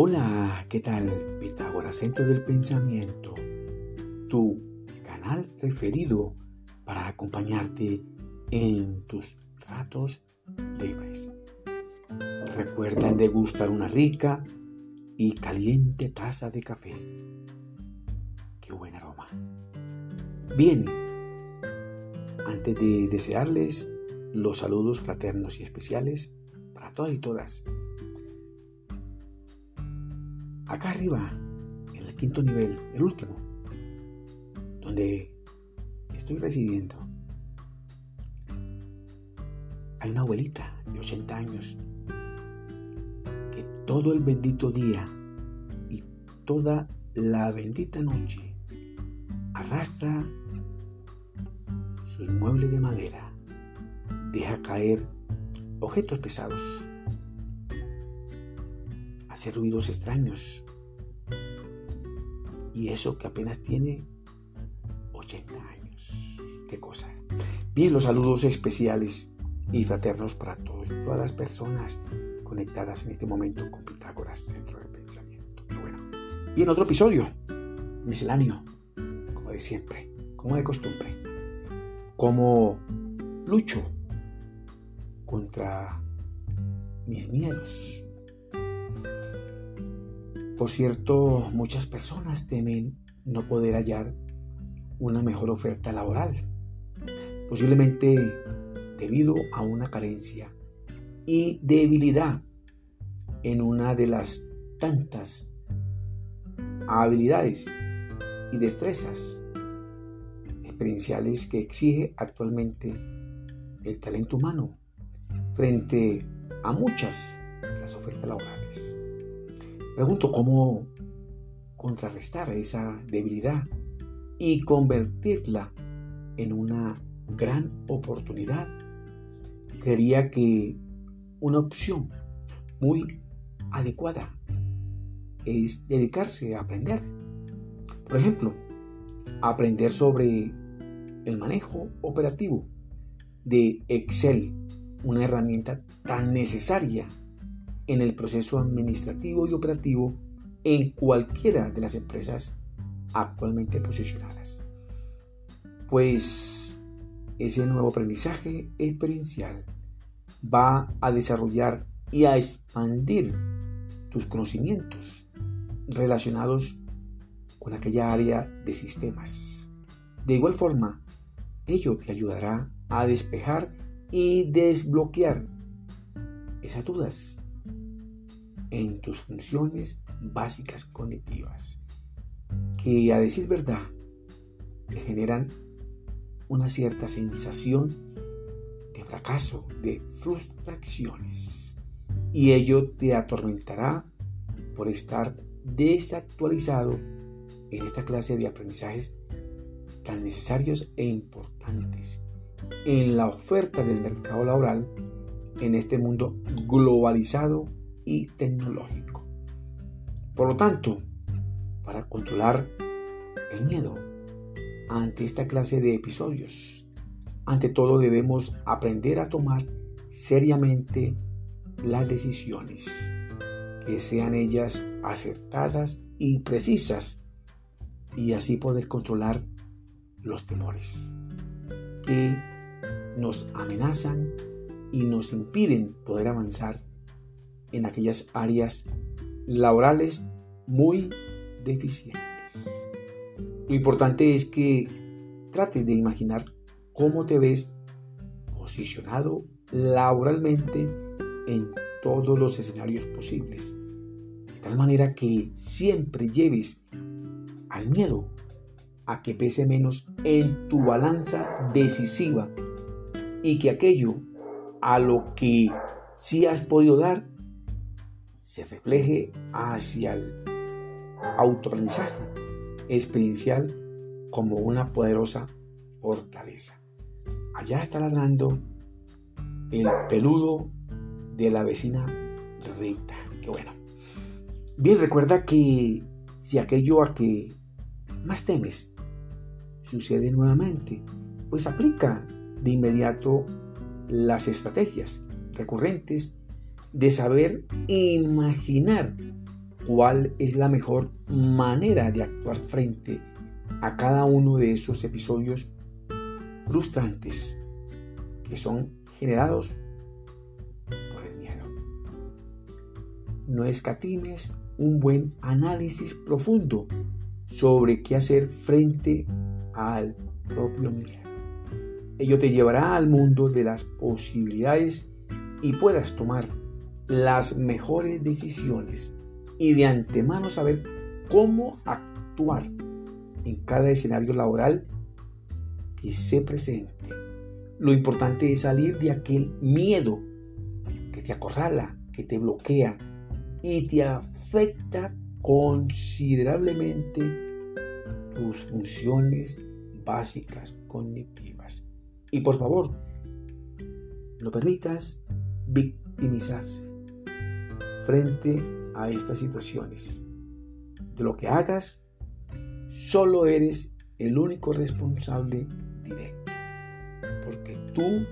Hola, ¿qué tal? Pitágoras, Centro del Pensamiento, tu canal preferido para acompañarte en tus ratos libres. Recuerda degustar una rica y caliente taza de café. Qué buen aroma. Bien, antes de desearles los saludos fraternos y especiales para todas y todas, acá arriba, en el quinto nivel, el último, donde estoy residiendo, hay una abuelita de 80 años que todo el bendito día y toda la bendita noche arrastra sus muebles de madera, deja caer objetos pesados, hace ruidos extraños. Y eso que apenas tiene 80 años. Qué cosa. Bien, los saludos especiales y fraternos para todos, todas las personas conectadas en este momento con Pitágoras, Centro del Pensamiento. bueno. Bien, otro episodio, misceláneo, como de siempre, como de costumbre. Como lucho contra mis miedos. Por cierto, muchas personas temen no poder hallar una mejor oferta laboral. Posiblemente debido a una carencia y debilidad en una de las tantas habilidades y destrezas experienciales que exige actualmente el talento humano frente a muchas de las ofertas laborales. Pregunto cómo contrarrestar esa debilidad y convertirla en una gran oportunidad creería que una opción muy adecuada es dedicarse a aprender. Por ejemplo, aprender sobre el manejo operativo de Excel, una herramienta tan necesaria en el proceso administrativo y operativo en cualquiera de las empresas actualmente posicionadas. Pues ese nuevo aprendizaje experiencial va a desarrollar y a expandir tus conocimientos relacionados con aquella área de sistemas. De igual forma, ello te ayudará a despejar y desbloquear esas dudas en tus funciones básicas cognitivas, que a decir verdad te generan una cierta sensación de fracaso, de frustraciones. Y ello te atormentará por estar desactualizado en esta clase de aprendizajes tan necesarios e importantes en la oferta del mercado laboral en este mundo globalizado y tecnológico. Por lo tanto, para controlar el miedo, ante esta clase de episodios. Ante todo debemos aprender a tomar seriamente las decisiones, que sean ellas acertadas y precisas, y así poder controlar los temores que nos amenazan y nos impiden poder avanzar en aquellas áreas laborales muy deficientes. Lo importante es que trates de imaginar cómo te ves posicionado laboralmente en todos los escenarios posibles. De tal manera que siempre lleves al miedo a que pese menos en tu balanza decisiva y que aquello a lo que sí has podido dar se refleje hacia el autoaprendizaje experiencial como una poderosa fortaleza. Allá está ladrando el peludo de la vecina Rita. Qué bueno. Bien, recuerda que si aquello a que más temes sucede nuevamente, pues aplica de inmediato las estrategias recurrentes de saber imaginar cuál es la mejor manera de actuar frente a cada uno de esos episodios frustrantes que son generados por el miedo. No escatimes un buen análisis profundo sobre qué hacer frente al propio miedo. Ello te llevará al mundo de las posibilidades y puedas tomar las mejores decisiones y de antemano saber cómo actuar en cada escenario laboral que se presente. Lo importante es salir de aquel miedo que te acorrala, que te bloquea y te afecta considerablemente tus funciones básicas cognitivas. Y por favor, no permitas victimizarse frente a estas situaciones. De lo que hagas, solo eres el único responsable directo. Porque tú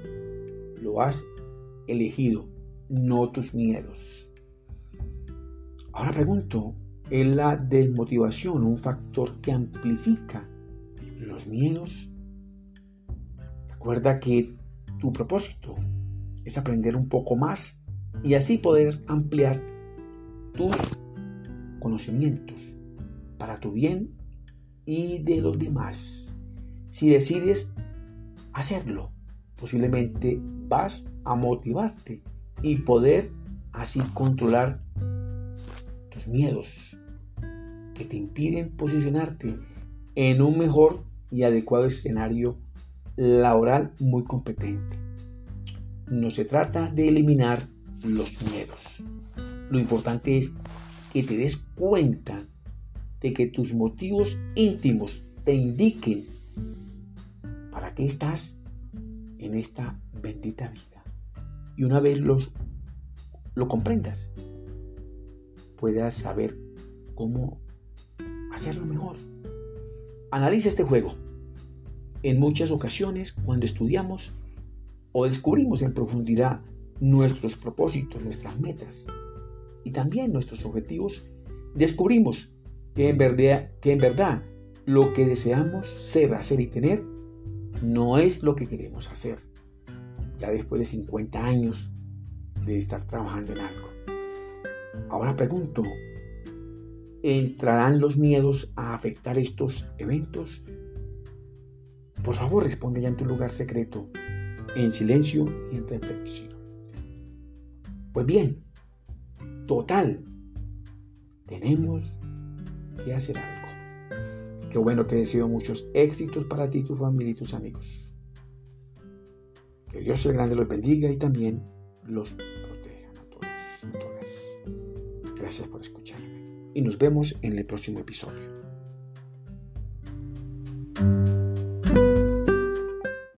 lo has elegido, no tus miedos. Ahora pregunto, ¿es la desmotivación un factor que amplifica los miedos? Recuerda que tu propósito es aprender un poco más y así poder ampliar tus conocimientos para tu bien y de los demás. Si decides hacerlo, posiblemente vas a motivarte y poder así controlar tus miedos que te impiden posicionarte en un mejor y adecuado escenario laboral muy competente. No se trata de eliminar los miedos. Lo importante es que te des cuenta de que tus motivos íntimos te indiquen para qué estás en esta bendita vida. Y una vez los, lo comprendas, puedas saber cómo hacerlo mejor. Analiza este juego. En muchas ocasiones, cuando estudiamos o descubrimos en profundidad nuestros propósitos, nuestras metas y también nuestros objetivos, descubrimos que en verdad, que en verdad lo que deseamos ser, hacer y tener no es lo que queremos hacer. Ya después de 50 años de estar trabajando en algo. Ahora pregunto, ¿entrarán los miedos a afectar estos eventos? Por favor, responde ya en tu lugar secreto, en silencio y en reflexión. Pues bien, total, tenemos que hacer algo. Qué bueno, te deseo muchos éxitos para ti, tu familia y tus amigos. Que Dios el grande los bendiga y también los proteja a todos, todas. Gracias por escucharme y nos vemos en el próximo episodio.